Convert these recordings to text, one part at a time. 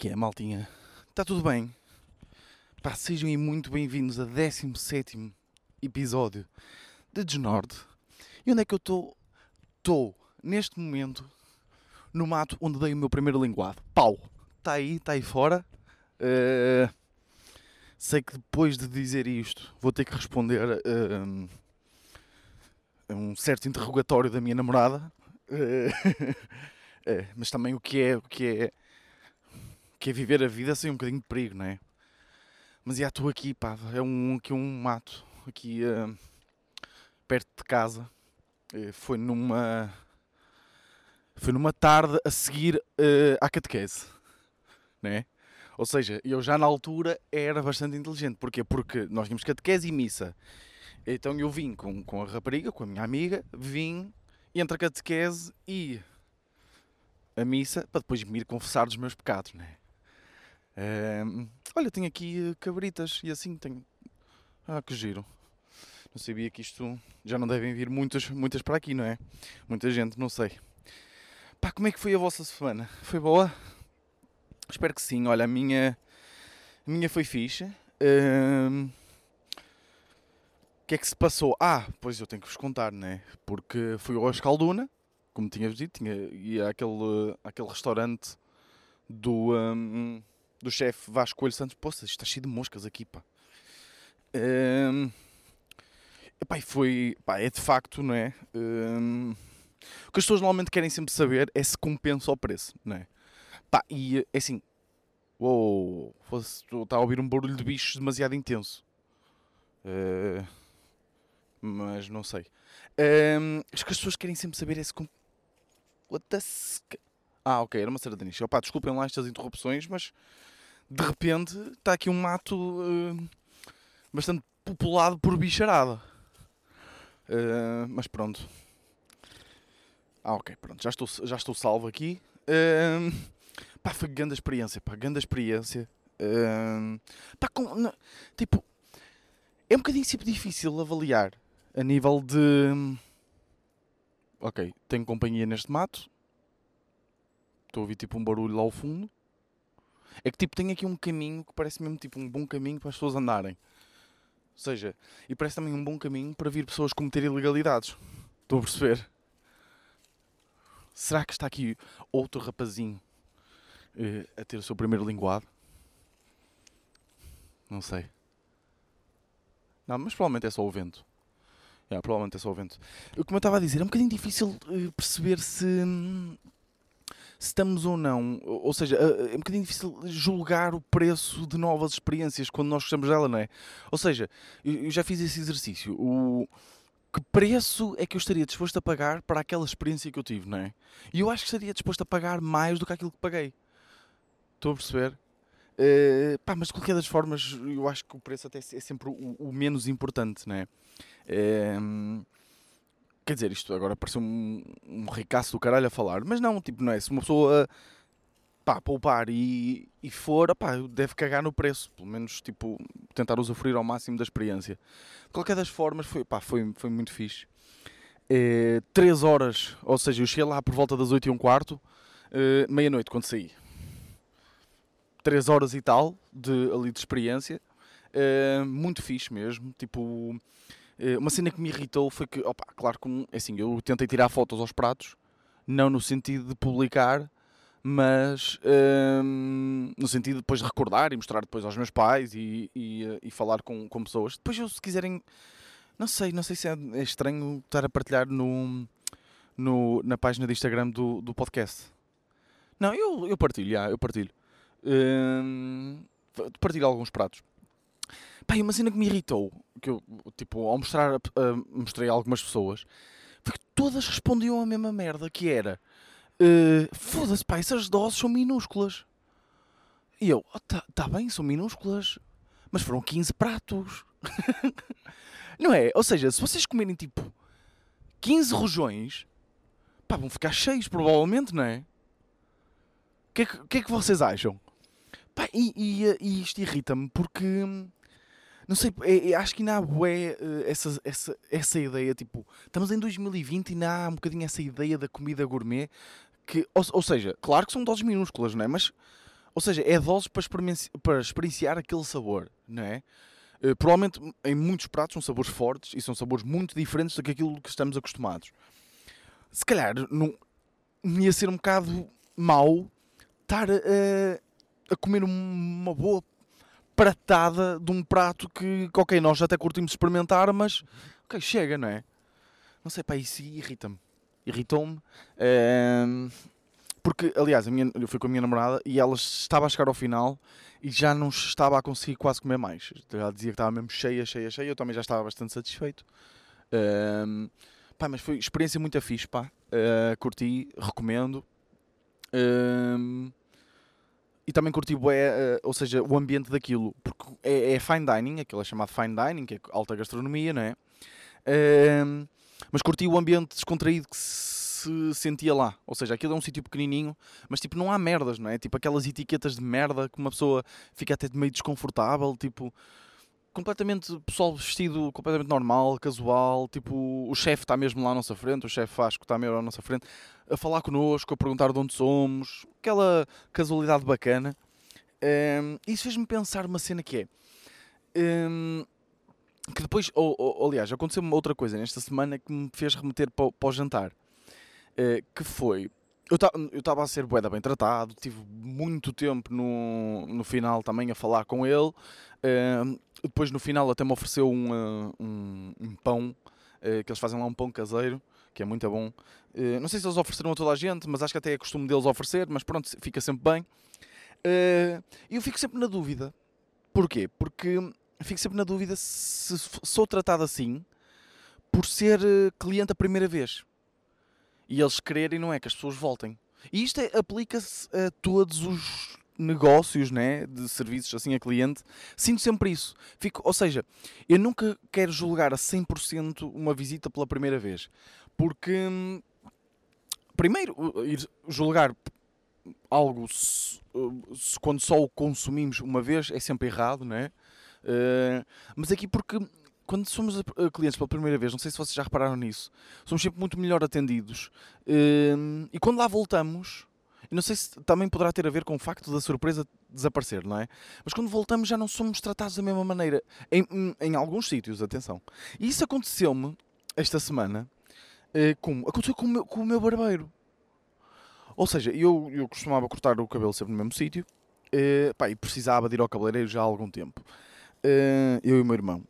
Que é, maltinha? Está tudo bem? Pá, sejam aí muito bem-vindos a 17 episódio de Desnorde. E onde é que eu estou? Estou, neste momento, no mato onde dei o meu primeiro linguado. Pau! Está aí, está aí fora. Uh, sei que depois de dizer isto vou ter que responder uh, a um certo interrogatório da minha namorada. Uh, mas também o que é, o que é que é viver a vida sem um bocadinho de perigo, não é? Mas já estou aqui, pá, é um, aqui um mato, aqui uh, perto de casa. Uh, foi numa. Foi numa tarde a seguir uh, à catequese, né? Ou seja, eu já na altura era bastante inteligente. Porquê? Porque nós tínhamos catequese e missa. Então eu vim com, com a rapariga, com a minha amiga, vim entre a catequese e a missa para depois me ir confessar dos meus pecados, né? Olha, tenho aqui cabritas e assim tenho. Ah, que giro. Não sabia que isto já não devem vir muitas, muitas para aqui, não é? Muita gente, não sei. Pá, como é que foi a vossa semana? Foi boa? Espero que sim. Olha, a minha, a minha foi fixe. O que é que se passou? Ah, pois eu tenho que vos contar, né? Porque fui ao Escalduna, como tinha dito, tinha, ia àquele, àquele restaurante do. Um, do chefe Vasco Coelho Santos. Poxa, está cheio de moscas aqui, pá. Um, epá, e foi, pá, é de facto, não é? Um, o que as pessoas normalmente querem sempre saber é se compensa o preço, não é? Pá, e é assim, uou, está a ouvir um barulho de bichos demasiado intenso. Uh, mas não sei. Um, o que as pessoas querem sempre saber é se. What the... Ah, ok, era uma sardanista. Opá, desculpem lá estas interrupções, mas de repente está aqui um mato uh, bastante populado por bicharada. Uh, mas pronto. Ah, ok, pronto, já estou, já estou salvo aqui. Uh, pá, foi grande experiência, pá, grande experiência. Uh, pá, com, não, tipo, é um bocadinho sempre difícil avaliar a nível de. Ok, tenho companhia neste mato. Estou a ouvir tipo um barulho lá ao fundo. É que tipo, tem aqui um caminho que parece mesmo tipo um bom caminho para as pessoas andarem. Ou seja, e parece também um bom caminho para vir pessoas cometer ilegalidades. Estou a perceber? Será que está aqui outro rapazinho uh, a ter o seu primeiro linguado? Não sei. Não, mas provavelmente é só o vento. É, provavelmente é só o vento. Como eu estava a dizer, é um bocadinho difícil uh, perceber se. Estamos ou não, ou seja, é um bocadinho difícil julgar o preço de novas experiências quando nós gostamos dela, não é? Ou seja, eu já fiz esse exercício. O que preço é que eu estaria disposto a pagar para aquela experiência que eu tive, não é? E eu acho que estaria disposto a pagar mais do que aquilo que paguei. Estou a perceber? Uh, pá, mas de qualquer das formas, eu acho que o preço até é sempre o, o menos importante, não é? Uh, Quer dizer, isto agora parece um, um ricaço do caralho a falar, mas não, tipo, não é? Se uma pessoa pá, poupar e, e for, pá, deve cagar no preço, pelo menos, tipo, tentar usufruir ao máximo da experiência. De qualquer das formas, foi, pá, foi, foi muito fixe. É, 3 horas, ou seja, eu cheguei lá por volta das 8 e um quarto, é, meia-noite quando saí. 3 horas e tal de, ali de experiência, é, muito fixe mesmo, tipo eh, uma cena que me irritou foi que, opa, claro que é assim, eu tentei tirar fotos aos pratos, não no sentido de publicar, mas ehm, no sentido de depois de recordar e mostrar depois aos meus pais e, e, eh, e, falar com, com pessoas. Depois eu, se quiserem, não sei, não sei se é, é estranho estar a partilhar no, no, na página de Instagram do, do podcast. Não, eu, eu partilho, já, eu partilho. Ehm, partilho alguns pratos. E uma cena que me irritou, que eu, tipo, ao mostrar, uh, mostrei a algumas pessoas, foi que todas respondiam a mesma merda, que era uh, foda-se, pá, essas doses são minúsculas. E eu, oh, tá, tá bem, são minúsculas, mas foram 15 pratos. não é? Ou seja, se vocês comerem tipo 15 rojões, pá, vão ficar cheios, provavelmente, não é? O que, é que, que, é que vocês acham? Pá, e, e, e isto irrita-me porque não sei, é, é, acho que ainda há bué, uh, essa, essa, essa ideia, tipo, estamos em 2020 e ainda há um bocadinho essa ideia da comida gourmet, que, ou, ou seja, claro que são doses minúsculas, não é? Mas, Ou seja, é doses para, experienci para experienciar aquele sabor, não é? Uh, provavelmente em muitos pratos são sabores fortes e são sabores muito diferentes do que aquilo que estamos acostumados. Se calhar não, ia ser um bocado mau estar a, a comer uma boa pratada de um prato que, ok, nós até curtimos experimentar, mas ok, chega, não é? Não sei, pá, isso irrita-me. Irritou-me. Porque, aliás, minha, eu fui com a minha namorada e ela estava a chegar ao final e já não estava a conseguir quase comer mais. Ela dizia que estava mesmo cheia, cheia, cheia. Eu também já estava bastante satisfeito. Pá, mas foi experiência muito fixe, pá. Uh, curti, recomendo. E também curti bué, uh, ou seja, o ambiente daquilo, porque é, é, fine dining, aquilo é chamado fine dining, que é alta gastronomia, não é? Mas curti o ambiente descontraído que se sentia lá, ou seja, aquilo é um sítio pequenininho, mas tipo, não há merdas, não é? Tipo, aquelas etiquetas de merda que uma pessoa fica até meio desconfortável, tipo, completamente pessoal vestido completamente normal, casual, tipo, o chefe está mesmo lá à nossa frente, o chefe Vasco está mesmo à nossa frente, a falar connosco, a perguntar de onde somos, aquela casualidade bacana. Um, isso fez-me pensar uma cena que é. Um, que depois, ou, ou, aliás, aconteceu uma outra coisa nesta semana que me fez remeter para, para o jantar. Uh, que foi. Eu estava a ser boeda bem tratado, tive muito tempo no, no final também a falar com ele. Uh, depois no final até me ofereceu um, uh, um, um pão, uh, que eles fazem lá um pão caseiro, que é muito bom. não sei se eles ofereceram a toda a gente, mas acho que até é costume deles oferecer, mas pronto, fica sempre bem. E eu fico sempre na dúvida. Porquê? Porque fico sempre na dúvida se sou tratado assim por ser cliente a primeira vez. E eles quererem, não é? Que as pessoas voltem. E isto é, aplica-se a todos os negócios né, de serviços assim a cliente, sinto sempre isso. Fico, ou seja, eu nunca quero julgar a 100% uma visita pela primeira vez. Porque, primeiro, ir julgar algo quando só o consumimos uma vez é sempre errado, né? Uh, mas aqui porque quando somos clientes pela primeira vez, não sei se vocês já repararam nisso, somos sempre muito melhor atendidos. Uh, e quando lá voltamos, e não sei se também poderá ter a ver com o facto da surpresa desaparecer, não é? Mas quando voltamos já não somos tratados da mesma maneira. Em, em alguns sítios, atenção. E isso aconteceu-me esta semana eh, com, aconteceu com o, meu, com o meu barbeiro. Ou seja, eu, eu costumava cortar o cabelo sempre no mesmo sítio eh, e precisava de ir ao cabeleireiro já há algum tempo. Eh, eu e o meu irmão.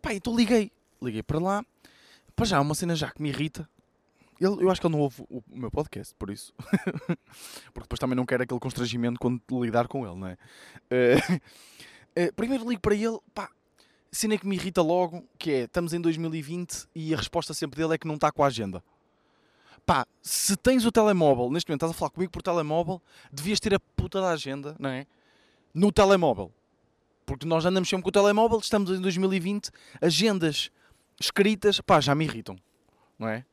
Pá, então liguei. Liguei para lá. Para já, uma cena já que me irrita ele, eu acho que ele não ouve o, o meu podcast, por isso. Porque depois também não quero aquele constrangimento quando lidar com ele, não é? Uh, uh, primeiro ligo para ele, pá, cena que me irrita logo, que é, estamos em 2020 e a resposta sempre dele é que não está com a agenda. Pá, se tens o telemóvel, neste momento estás a falar comigo por telemóvel, devias ter a puta da agenda, não é? No telemóvel. Porque nós andamos sempre com o telemóvel, estamos em 2020, agendas escritas, pá, já me irritam, não é?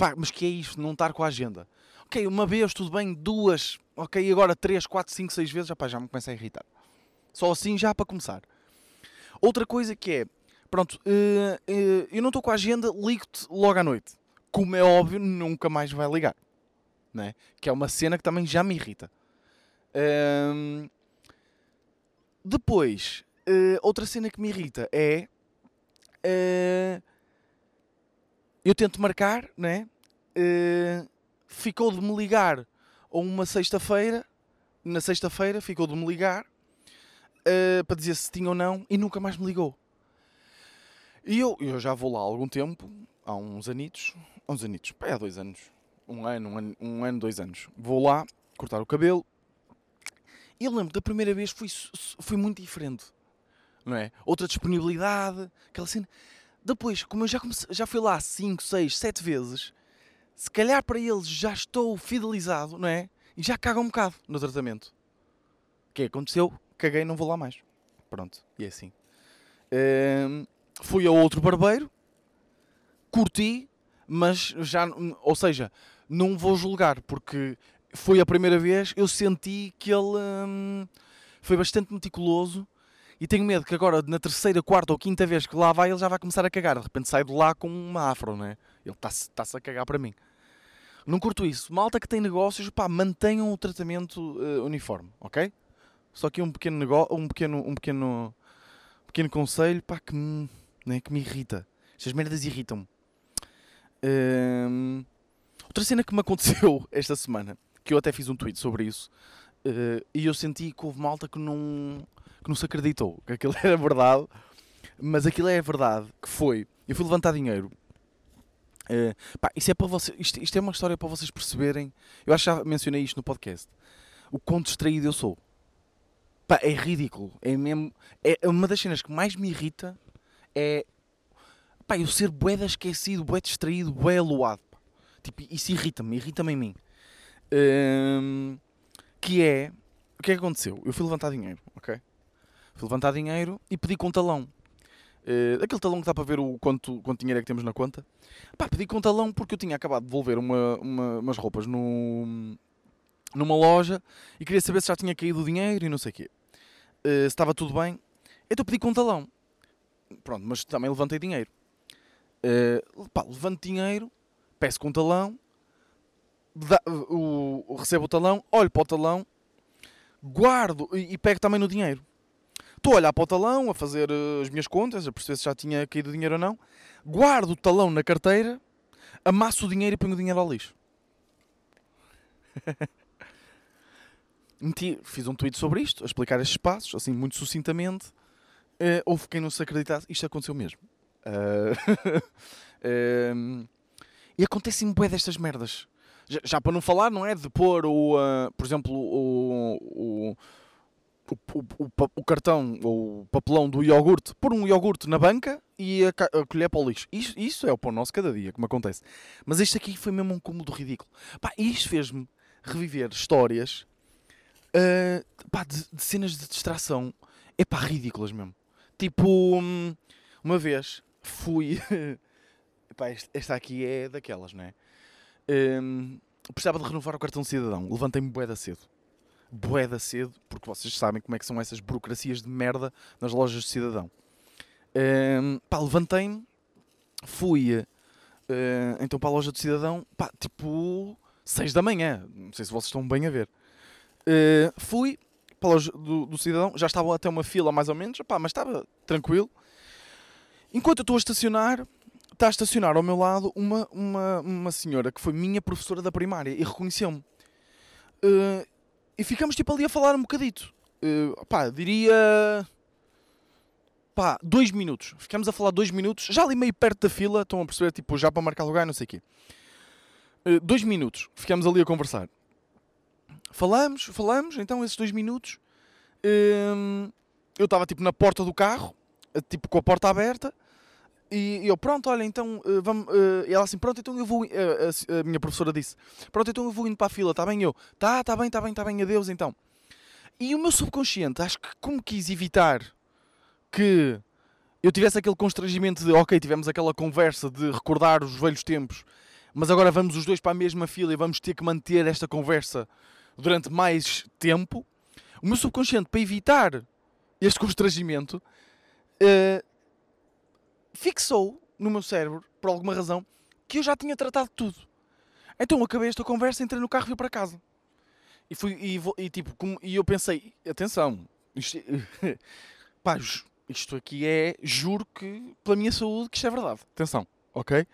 Pá, mas que é isto? Não estar com a agenda. Ok, uma vez, tudo bem, duas, ok, agora três, quatro, cinco, seis vezes, pá, já me começa a irritar. Só assim já para começar. Outra coisa que é, pronto, uh, uh, eu não estou com a agenda, ligo-te logo à noite. Como é óbvio, nunca mais vai ligar. Né? Que é uma cena que também já me irrita. Uh, depois, eh, outra cena que me irrita é eu tento marcar, né? Uh, ficou de me ligar a uma sexta-feira, na sexta-feira ficou de me ligar uh, para dizer se tinha ou não e nunca mais me ligou. E eu, eu já vou lá há algum tempo, há uns anitos, uns anitos, é há dois anos, um ano, um ano, um ano, dois anos. Vou lá cortar o cabelo e eu lembro da primeira vez foi, foi muito diferente, não é? Outra disponibilidade, aquela cena. Depois, como eu já, comecei, já fui lá 5, 6, 7 vezes, se calhar para eles já estou fidelizado, não é? E já caga um bocado no tratamento. O que aconteceu? Caguei, não vou lá mais. Pronto, e é assim. Um, fui a outro barbeiro, curti, mas já, ou seja, não vou julgar, porque foi a primeira vez, eu senti que ele hum, foi bastante meticuloso e tenho medo que agora, na terceira, quarta ou quinta vez que lá vai, ele já vai começar a cagar. De repente sai de lá com uma afro, né? Ele está-se tá a cagar para mim. Não curto isso. Malta que tem negócios, pá, mantenham o tratamento uh, uniforme, ok? Só que um pequeno negócio, um pequeno, um pequeno, pequeno conselho, pá, que me, né, que me irrita. Estas merdas irritam-me. Hum, outra cena que me aconteceu esta semana, que eu até fiz um tweet sobre isso, uh, e eu senti que houve malta que não, que não se acreditou que aquilo era verdade, mas aquilo é verdade, que foi, eu fui levantar dinheiro. Uh, pá, isso é para vocês, isto, isto é uma história para vocês perceberem. Eu acho que já mencionei isto no podcast. O quão distraído eu sou. Pá, é ridículo. É mesmo. É uma das cenas que mais me irrita é. Pá, eu ser bué esquecido, bué distraído, bué aluado. Pá. Tipo, isso irrita-me, irrita-me em mim. Um, que é. O que é que aconteceu? Eu fui levantar dinheiro, ok? Fui levantar dinheiro e pedi com um talão. Uh, aquele talão que dá para ver o quanto, quanto dinheiro é que temos na conta. Pá, pedi com um talão porque eu tinha acabado de devolver uma, uma, umas roupas no, numa loja e queria saber se já tinha caído o dinheiro e não sei o quê. Uh, se estava tudo bem. Então pedi com um talão. Pronto, mas também levantei dinheiro. Uh, pá, levanto dinheiro, peço com um talão, dá, o, recebo o talão, olho para o talão, guardo e, e pego também no dinheiro. Estou a olhar para o talão, a fazer uh, as minhas contas, a perceber se já tinha caído dinheiro ou não. Guardo o talão na carteira, amasso o dinheiro e ponho o dinheiro ao lixo. Meti, fiz um tweet sobre isto, a explicar estes passos, assim, muito sucintamente. Uh, houve quem não se acreditasse, isto aconteceu mesmo. Uh, uh, e acontecem bué destas merdas. Já, já, para não falar, não é? De pôr o, uh, por exemplo, o, o o, o, o, cartão ou o papelão do iogurte, pôr um iogurte na banca e a, a colher para o lixo. Isso, isso é o pão nosso cada dia, como acontece. Mas este aqui foi mesmo um cúmulo ridículo. Pá, isto fez-me reviver histórias uh, pá, de, de, cenas de distração. É pá, ridículas mesmo. Tipo, hum, uma vez fui. pá, esta aqui é daquelas, não é? Um, precisava de renovar o cartão de cidadão. Levantei-me boeda cedo boeda cedo, porque vocês sabem como é que são essas burocracias de merda nas lojas de cidadão. Um, pá, levantei-me, fui uh, então para a loja de cidadão, pá, tipo 6 da manhã, não sei se vocês estão bem a ver. Uh, fui para a loja do, do, cidadão, já estava até uma fila mais ou menos, pá, mas estava tranquilo. Enquanto eu estou a estacionar, está a estacionar ao meu lado uma, uma, uma senhora que foi minha professora da primária e reconheceu-me. Uh, e ficamos tipo ali a falar um bocadito. Uh, pá, diria. Pá, dois minutos. Ficamos a falar dois minutos, já ali meio perto da fila, estão a perceber, tipo, já para marcar lugar, não sei o quê. Uh, dois minutos, ficamos ali a conversar. Falamos, falamos, então esses dois minutos. Uh, eu estava tipo na porta do carro, tipo com a porta aberta, e eu, pronto, olha, então uh, vamos. Uh, e ela assim, pronto, então eu vou. Uh, a, minha professora disse, pronto, então eu vou indo para a fila, está bem? Eu, tá, tá bem, está bem, está bem, adeus então. E o meu subconsciente, acho que como quis evitar que eu tivesse aquele constrangimento de, ok, tivemos aquela conversa de recordar os velhos tempos, mas agora vamos os dois para a mesma fila e vamos ter que manter esta conversa durante mais tempo. O meu subconsciente, para evitar este constrangimento, uh, fixou no meu cérebro, por alguma razão, que eu já tinha tratado tudo. Então acabei esta conversa, entrei no carro e fui para casa. E, fui, e, e tipo, como, e eu pensei, atenção, isto, pá, isto aqui é, juro que, pela minha saúde, que isto é verdade. Atenção, ok?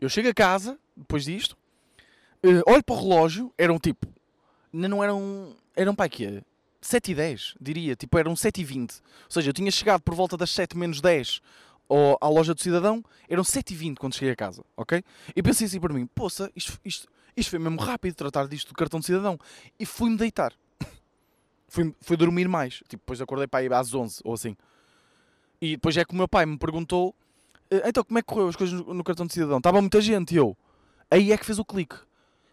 Eu chego a casa, depois disto, uh, olho para o relógio, eram tipo, não eram, eram para quê? 7 e 10, diria, tipo, eram 7 e 20. Ou seja, eu tinha chegado por volta das 7 menos 10 ou à loja do cidadão, eram 7h20 quando cheguei a casa, ok? E pensei assim para mim, poça, isto, isto, isto foi mesmo rápido tratar disto do cartão de cidadão. E fui-me deitar. fui, fui dormir mais. Tipo, depois acordei para ir às 11 ou assim. E depois é que o meu pai me perguntou, eh, então como é que correu as coisas no, no cartão de cidadão? Estava muita gente e eu. Aí é que fez o clique.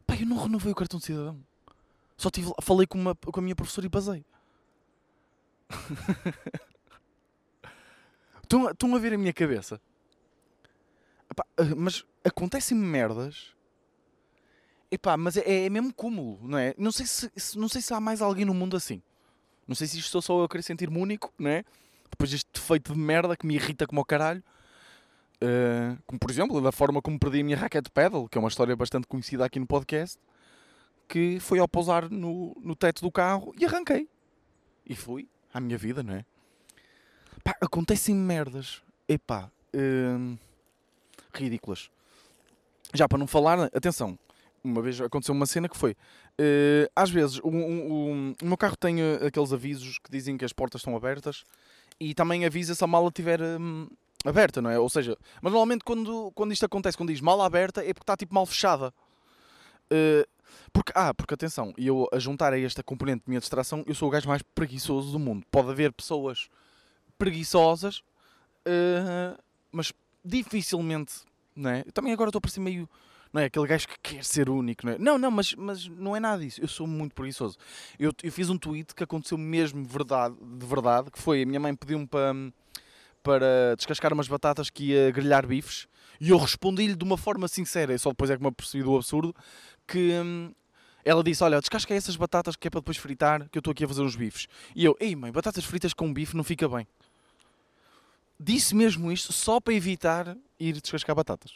Pai, eu não renovei o cartão de cidadão. Só tive, falei com, uma, com a minha professora e basei. Estão, estão a ver a minha cabeça? Epá, eh, mas acontecem-me merdas. Epá, mas é, é mesmo cúmulo, não é? Não sei, se, não sei se há mais alguém no mundo assim. Não sei se isto sou só eu a querer sentir-me único, não é? Depois deste defeito de merda que me irrita como o caralho. Uh, como por exemplo, da forma como perdi a minha raquete pedal, que é uma história bastante conhecida aqui no podcast, que foi ao pousar no, no teto do carro e arranquei. e fui à minha vida, não é? Pá, acontecem merdas, epá, hum, ridículas. Já para não falar, atenção, uma vez aconteceu uma cena que foi, uh, às vezes o, o, o, meu carro tem uh, aqueles avisos que dizem que as portas estão abertas e também avisa se a mala estiver um, aberta, não é? Ou seja, mas normalmente quando, quando isto acontece, quando diz mala aberta, é porque está tipo mal fechada. Uh, porque, ah, porque atenção, eu a juntar a esta componente de minha distração, eu sou o gajo mais preguiçoso do mundo. Pode haver pessoas preguiçosas, uh, mas dificilmente, não é? Eu também agora estou a parecer meio, não é? Aquele gajo que quer ser único, não é? Não, não, mas, mas não é nada disso. Eu sou muito preguiçoso. Eu, eu fiz um tweet que aconteceu mesmo verdade, de verdade, que foi a minha mãe pediu-me para, para descascar umas batatas que ia grelhar bifes e eu respondi-lhe de uma forma sincera, e só depois é que me apercebi do absurdo, que hum, ela disse: Olha, descasca essas batatas que é para depois fritar, que eu estou aqui a fazer uns bifes. E eu: Ei, mãe, batatas fritas com bife não fica bem. Disse mesmo isto só para evitar ir descascar batatas.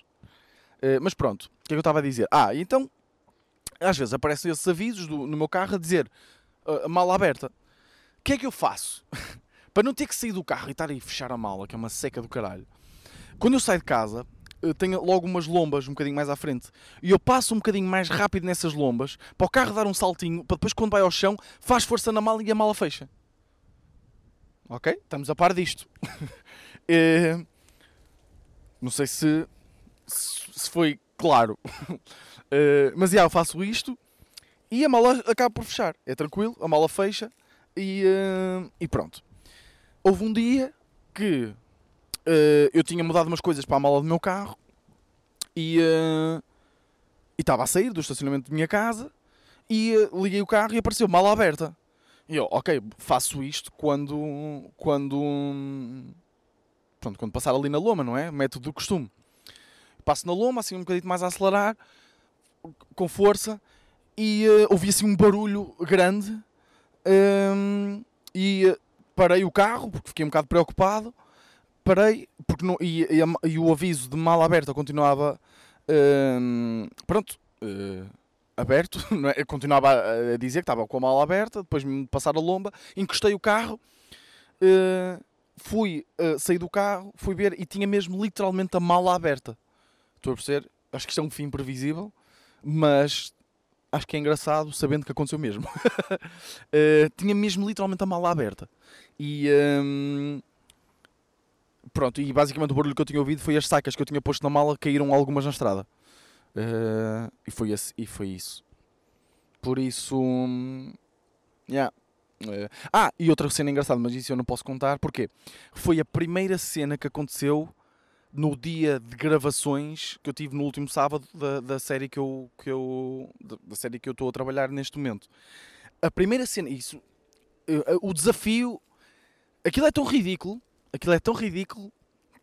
Uh, mas pronto, o que é que eu estava a dizer? Ah, então, às vezes aparecem esses avisos do, no meu carro a dizer uh, mala aberta. O que é que eu faço? para não ter que sair do carro e estar aí a fechar a mala, que é uma seca do caralho. Quando eu saio de casa, eh, tenho logo umas lombas um bocadinho mais à frente. E eu passo um bocadinho mais rápido nessas lombas para o carro dar um saltinho, para depois quando vai ao chão, faz força na mala e a mala fecha. Ok? Estamos a par disto. é... Não sei se, se foi claro. é... Mas já, eu faço isto e a mala acaba por fechar. É tranquilo, a mala fecha e, uh... e pronto. Houve um dia que uh, eu tinha mudado umas coisas para a mala do meu carro e uh, estava a sair do estacionamento da minha casa e liguei o carro e apareceu mala aberta. E eu, ok, faço isto quando, quando, pronto, quando passar ali na loma, não é? Método do costume. Passo na loma, assim um bocadinho mais a acelerar, com força, e uh, ouvi assim um barulho grande, um, e parei o carro, porque fiquei um bocado preocupado, parei porque não, e, e, e, o aviso de mala aberta continuava uh, pronto uh, aberto não é? Continuava a, dizer que estava com a mala aberta depois me passar a lomba encostei o carro uh, fui uh, saí do carro fui ver e tinha mesmo literalmente a mala aberta estou a perceber acho que isto é um fim previsível mas acho que é engraçado sabendo que aconteceu mesmo tinha mesmo literalmente a mala aberta e um, Pronto, e basicamente o barulho que eu tinha ouvido foi as sacas que eu tinha posto na mala, caíram algumas na estrada. Uh, e, foi esse, e foi isso. Por isso. Hum, yeah. Uh, ah, e outra cena engraçada, mas isso eu não posso contar, porque foi a primeira cena que aconteceu no dia de gravações que eu tive no último sábado da, da série que eu, que eu da, série que eu estou a trabalhar neste momento. A primeira cena, isso, uh, o desafio, aquilo é tão ridículo aquilo é tão ridículo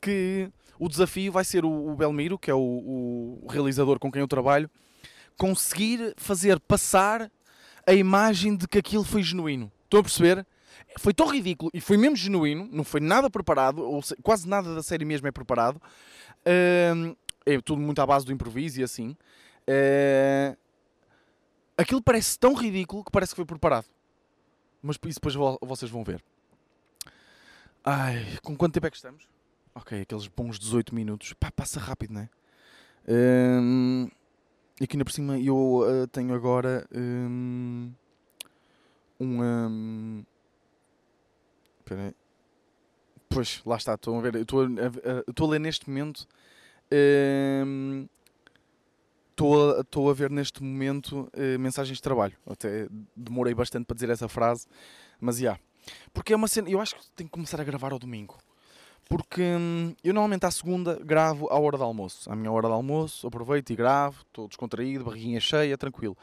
que o desafio vai ser o, o Belmiro, que é o, o, realizador com quem eu trabalho, conseguir fazer passar a imagem de que aquilo foi genuíno. Estão a perceber? Foi tão ridículo e foi mesmo genuíno, não foi nada preparado, ou quase nada da série mesmo é preparado. Uh, é tudo muito à base do improviso e assim. Uh, aquilo parece tão ridículo que parece que foi preparado. Mas isso depois vocês vão ver. Ai, com quanto tempo é que estamos? Ok, aqueles bons 18 minutos. Pá, passa rápido, não é? Um, aqui na por cima eu uh, tenho agora um, um Espera. Pois, lá está, estão a ver. Estou a, a, a, ler neste momento. Estou um, a, a ver neste momento uh, mensagens de trabalho. Até demorei bastante para dizer essa frase, mas já. Yeah. Porque é uma cena. Eu acho que tenho que começar a gravar ao domingo. Porque hum, eu normalmente à segunda gravo à hora de almoço. À minha hora de almoço, aproveito e gravo, estou descontraído, barriguinha cheia, tranquilo.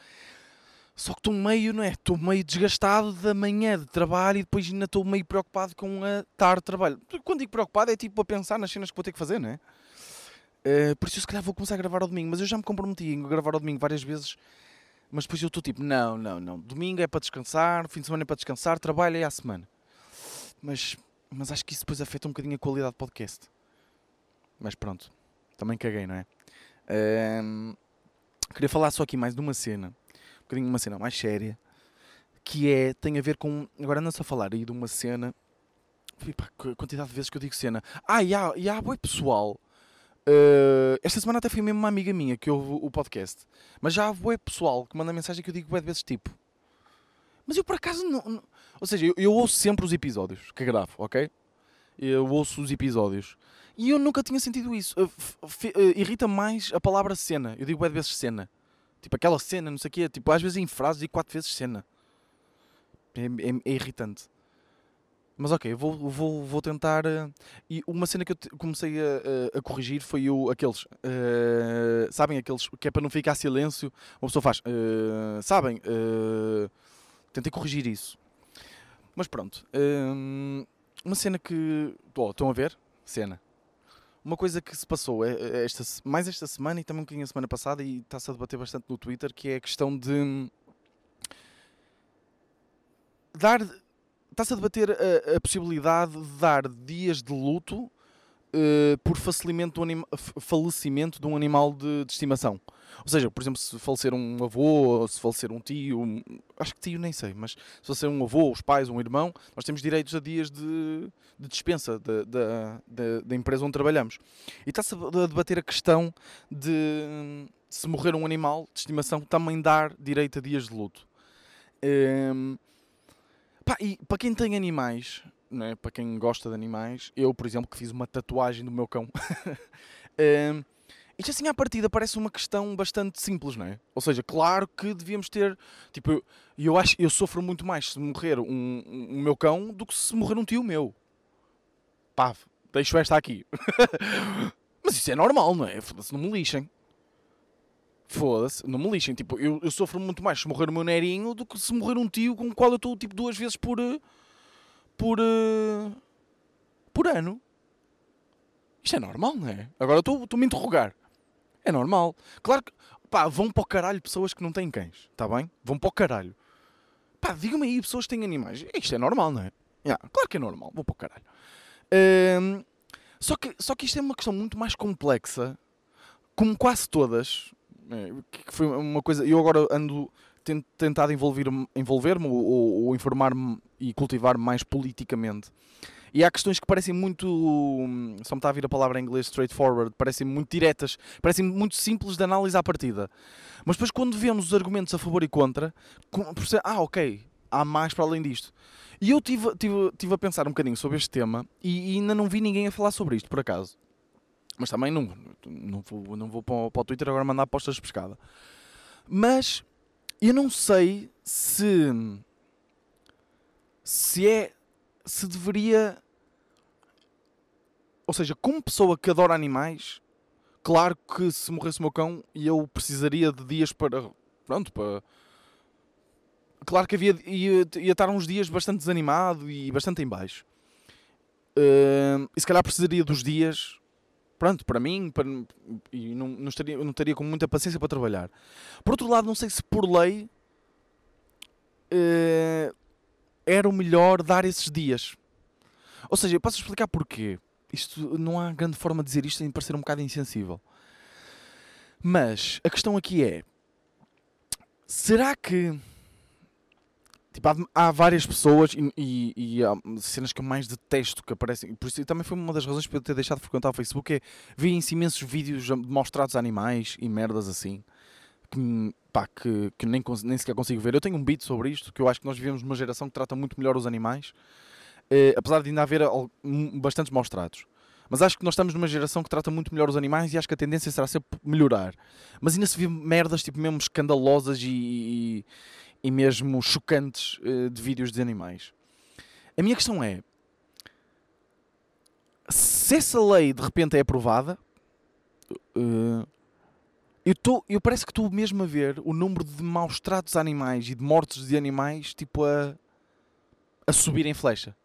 Só que estou meio, não é? Estou meio desgastado da manhã de trabalho e depois ainda estou meio preocupado com a tarde de trabalho. Quando digo preocupado é tipo a pensar nas cenas que vou ter que fazer, não é? Uh, por isso, se calhar, vou começar a gravar ao domingo. Mas eu já me comprometi a gravar ao domingo várias vezes mas depois eu estou tipo, não, não, não. Domingo é para descansar, fim de semana é para descansar, trabalho é à semana. Mas, mas acho que isso depois afeta um bocadinho a qualidade do podcast. Mas pronto, também caguei, não é? Um, queria falar só aqui mais de uma cena, bocadinho uma cena mais séria, que é, tem a ver com. Agora anda-se a falar aí de uma cena. Quantidade de vezes que eu digo cena. Ah, e há, e há boi pessoal. Uh, esta semana até foi mesmo uma amiga minha que ouve o podcast. Mas já há boi pessoal que manda mensagem que eu digo de vezes tipo. Mas eu por acaso não. não ou seja, eu, eu, ouço sempre os episódios que gravo, ok? Eu ouço os episódios. E eu nunca tinha sentido isso. Uh, uh, irrita mais a palavra cena. Eu digo de vezes cena. Tipo aquela cena, não sei o quê. Tipo, às vezes em frases digo quatro vezes cena. É, é, é irritante. Mas ok, vou, vou, vou tentar. Uh, e uma cena que eu comecei a, a, a, corrigir foi o, aqueles. Uh, sabem aqueles que é para não ficar silêncio? Uma pessoa faz. Uh, sabem? tentei corrigir isso. Mas pronto. uma cena que. Oh, estão a ver? Cena. Uma coisa que se passou é, esta, mais esta semana e também um bocadinho a semana passada e está-se a debater bastante no Twitter, que é a questão de dar está-se a debater a, a, possibilidade de dar dias de luto uh, por falecimento, anima, falecimento de um animal de, de, estimação. Ou seja, por exemplo, se falecer um avô, se falecer um tio, um, acho que tio nem sei, mas se falecer um avô, os pais, um irmão, nós temos direitos a dias de, de dispensa da empresa onde trabalhamos. E está-se a debater a questão de se morrer um animal de estimação, também dar direito a dias de luto. Um, ehm, Pá, e para quem tem animais, não é? para quem gosta de animais, eu, por exemplo, que fiz uma tatuagem do meu cão, um, isto assim à partida parece uma questão bastante simples, não é? Ou seja, claro que devíamos ter. Tipo, eu, eu acho eu sofro muito mais se morrer um, um, um meu cão do que se morrer um tio meu. Pá, deixo esta aqui. Mas isso é normal, não é? Foda-se, não me lixem. Foda-se, não me lixem. Tipo, eu, eu sofro muito mais se morrer o meu nerinho do que se morrer um tio com o qual eu estou tipo duas vezes por. Eh, por. Eh, por ano. Isto é normal, não é? Agora estou-me a interrogar. É normal. Claro que. Pá, vão para o caralho pessoas que não têm cães. Está bem? Vão para o caralho. Pá, digam-me aí pessoas que têm animais. Isto é normal, não é? Yeah, claro que é normal. Vou para o caralho. Um, só, que, só que isto é uma questão muito mais complexa. Como quase todas é, que foi uma coisa. Eu agora ando tentado envolver-me envolver ou, ou informar-me e cultivar-me mais politicamente. E há questões que parecem muito. Só me está a vir a palavra em inglês straightforward, parecem muito diretas, parecem muito simples de análise à partida. Mas depois, quando vemos os argumentos a favor e contra, ah, ok, há mais para além disto. E eu tive, tive, tive a pensar um bocadinho sobre este tema e, e ainda não vi ninguém a falar sobre isto, por acaso. Mas também não, não vou, não vou para, o, Twitter agora mandar postas de pescada. Mas eu não sei se. Se é. Se deveria. Ou seja, como pessoa que adora animais, claro que se morresse o meu cão eu precisaria de dias para. Pronto, para. Claro que havia, ia, ia estar uns dias bastante desanimado e bastante em baixo. Uh, e se calhar precisaria dos dias pronto, para mim, para, e não, não, estaria, não estaria com muita paciência para trabalhar. Por outro lado, não sei se por lei uh, era o melhor dar esses dias. Ou seja, eu posso explicar porquê. Isto não há grande forma de dizer isto sem parecer um bocado insensível. Mas a questão aqui é: será que Tipo, há, há, várias pessoas e, e, e, há cenas que eu mais detesto que aparecem. Por isso também foi uma das razões para eu ter deixado de frequentar o Facebook. É vi imensos vídeos mostrados a animais e merdas assim que, pá, que, que nem, nem sequer consigo ver. Eu tenho um beat sobre isto que eu acho que nós vivemos numa geração que trata muito melhor os animais, eh, apesar de ainda haver bastantes mostrados. Mas acho que nós estamos numa geração que trata muito melhor os animais e acho que a tendência será sempre melhorar. Mas ainda se vê merdas tipo mesmo escandalosas e, e e mesmo chocantes uh, de vídeos de animais. A minha questão é: se essa lei de repente é aprovada, uh, eu, tô, eu parece que estou mesmo a ver o número de maus tratos a animais e de mortes de animais tipo a, a subir em flecha.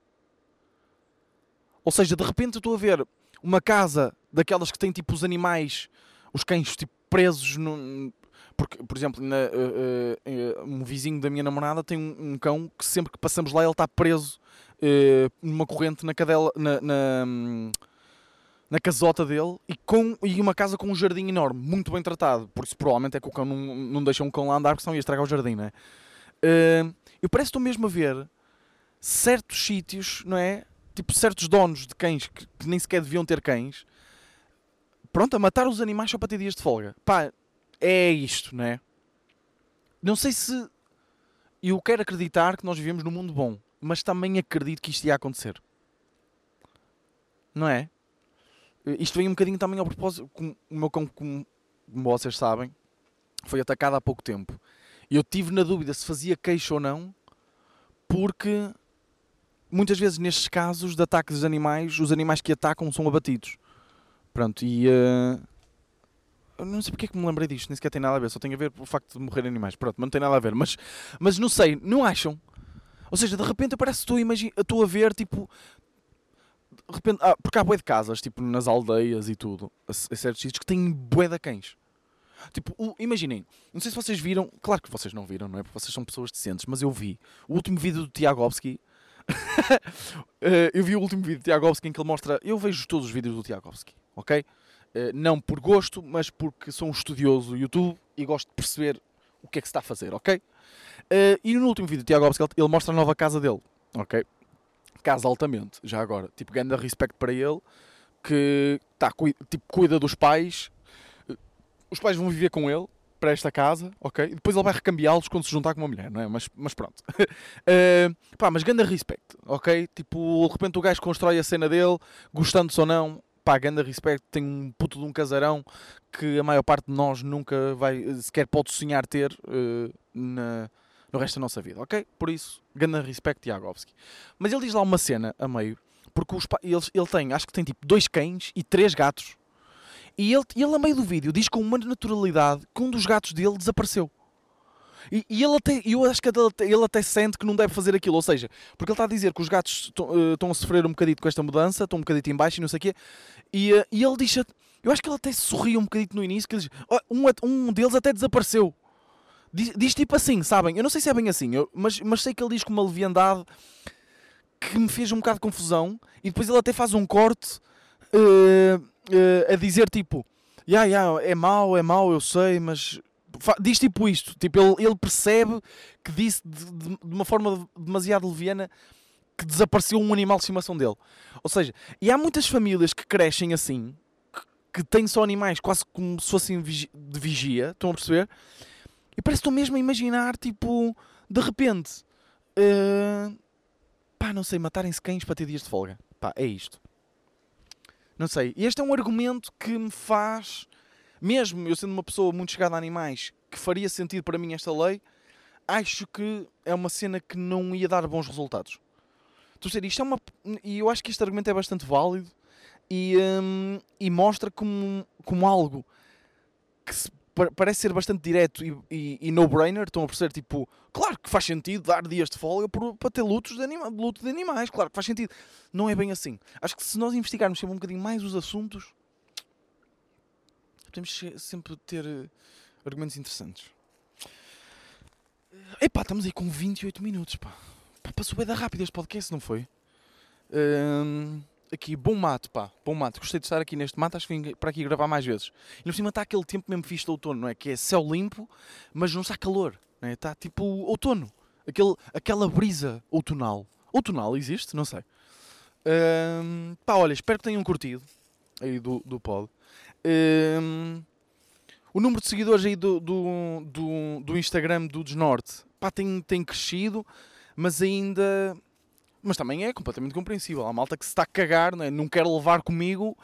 Ou seja, de repente estou a ver uma casa daquelas que tem tipo os animais, os cães tipo presos no, porque, por exemplo, na, uh, uh, um vizinho da minha namorada tem um, um, cão que sempre que passamos lá ele está preso uh, numa corrente na cadela, na, na, na, casota dele e, com, e uma casa com um jardim enorme, muito bem tratado. Por isso, provavelmente é que o cão não, não deixa um cão lá andar porque senão ia estragar o jardim, não é? Eu parece estou mesmo a ver certos sítios, não é? Tipo, certos donos de cães que, que nem sequer deviam ter cães, pronto, a matar os animais só para ter dias de folga. Pá, é isto, não é? Não sei se. Eu quero acreditar que nós vivemos num mundo bom, mas também acredito que isto ia acontecer. Não é? Isto vem um bocadinho também ao propósito. Com, o meu cão, como, vocês sabem, foi atacado há pouco tempo. Eu tive na dúvida se fazia queixo ou não, porque muitas vezes nestes casos de ataques dos animais, os animais que atacam são abatidos. Pronto, e. Uh, não sei porque é que me lembrei disto, nem sequer tem nada a ver, só tem a ver com o facto de morrer animais. Pronto, mas não tem nada a ver. Mas, mas não sei, não acham? Ou seja, de repente parece que estou a, a ver, tipo. De repente, ah, porque há bué de casas, tipo, nas aldeias e tudo, a, certos sítios, que têm bué de cães. Tipo, o- imaginem, não sei se vocês viram, claro que vocês não viram, não é? Porque vocês são pessoas decentes, mas eu vi o último vídeo do Tiagovski. Eh, eu vi o último vídeo do Tiagovski em que ele mostra. Eu vejo todos os vídeos do Tiagovski, ok? Eh, não por gosto, mas porque sou um estudioso do YouTube e gosto de perceber o que é que se está a fazer, ok? Eh, e no último vídeo do Tiagovski ele, ele mostra a nova casa dele, ok? Casa altamente, já agora. Tipo, grande respeito para ele, que tá, tipo, cuida dos pais. Os pais vão viver com ele para esta casa, ok? E depois ele vai recambiá-los quando se juntar com uma mulher, não é? Mas, mas pronto. Eh, pá, mas grande respect, ok? Tipo, de repente o gajo constrói a cena dele, gostando-se ou não, pá, grande respect, tem um puto de um casarão que a maior parte de nós nunca vai, sequer pode sonhar ter eh, na, no resto da nossa vida, ok? Por isso, grande respect, Tiagovski. Mas ele diz lá uma cena a meio, porque os, ele tem, acho que tem tipo dois cães e três gatos. E ele, ele, a meio do vídeo, diz com uma naturalidade que um dos gatos dele desapareceu. E, e ele até, eu acho que ele até, ele até sente que não deve fazer aquilo. Ou seja, porque ele está a dizer que os gatos estão eh, estão a sofrer um bocadito com esta mudança, estão um bocadito em baixo e não sei o quê. E, eh, e ele diz, eu acho que ele até sorriu um bocadito no início, que ele diz, "Oh, um, um deles até desapareceu. Diz, diz tipo assim, sabem? Eu não sei se é bem assim, eu- mas, mas sei que ele diz com uma leviandade que me fez um bocado de confusão. E depois ele até faz um corte eh, eh, a dizer tipo: "Ya, ya, é mau, é mau, eu sei, mas. Diz tipo isto: tipo, ele, ele percebe que disse de, de- de uma forma demasiado leviana que desapareceu um animal de estimação dele. Ou seja, e há muitas famílias que crescem assim, que, que têm só animais quase como se fossem de vigia, estão a perceber? E parece que estou mesmo a imaginar, tipo, de repente, eh, pá, não sei, matarem-se cães para ter dias de folga. Pá, é isto. Não sei. E este é um argumento que me faz, mesmo eu sendo uma pessoa muito chegada a animais, que faria sentido para mim esta lei, acho que é uma cena que não ia dar bons resultados. Estou a dizer, isto é uma. E eu acho que este argumento é bastante válido e, hum, e mostra como, como algo que se pa- parece ser bastante direto e, e- e no-brainer. Estão a perceber, tipo, claro que faz sentido dar dias de folga para ter lutos de, anima, luto de animais, claro que faz sentido. Não é bem assim. Acho que se nós investigarmos sempre um bocadinho mais os assuntos, podemos sempre ter eh, argumentos interessantes. Epá, estamos aí com 28 minutos, pá. Pá, passou bem da rápido este podcast, não foi? Hum, aqui, bom mato, pá. Bom mato. Gostei de estar aqui neste mato, acho que vim para aqui gravar mais vezes. E por cima está aquele tempo mesmo fixe de outono, não é? Que é céu limpo, mas não está calor, não é? Está tipo outono. Aquele, aquela brisa outonal. Outonal existe? Não sei. Hum, pá, olha, espero que tenham curtido aí do, do pod. Hum, o número de seguidores aí do, do, do, do Instagram do Desnorte pá, tem, tem crescido, mas ainda. Mas também é completamente compreensível. Há malta que se está a cagar, não, é? não quer levar comigo.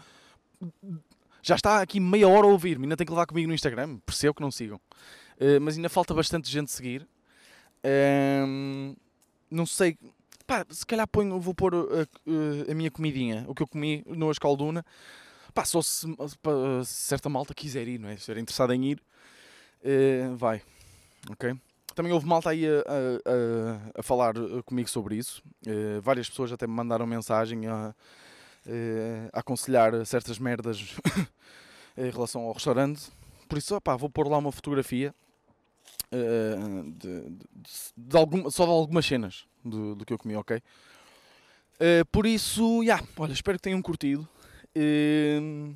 Já está aqui meia hora a ouvir-me, ainda tem que levar comigo no Instagram. Percebo que não sigam. Eh, mas ainda falta bastante gente seguir. Ehm, não sei. Pá, se calhar ponho, vou pôr a, a minha comidinha, o que eu comi no Escalduna. Pá, só se, certa malta quiser ir, não é? Se estiver interessada em ir, eh, vai. Ok? Também houve malta aí a, a- a- falar eh, comigo sobre isso. Eh, várias pessoas até me mandaram mensagem a, a aconselhar certas merdas em relação ao restaurante. Por isso, opá, vou pôr lá uma fotografia eh, de, de- de algum- só de algumas cenas do, do que eu comi, ok? Eh, por isso, já, olha, espero que tenham curtido. Ehm,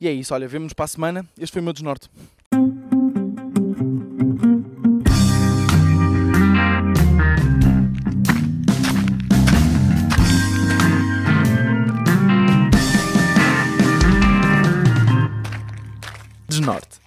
e, é isso, olha, vemos-nos para a semana. Este foi o meu desnorte. Desnorte.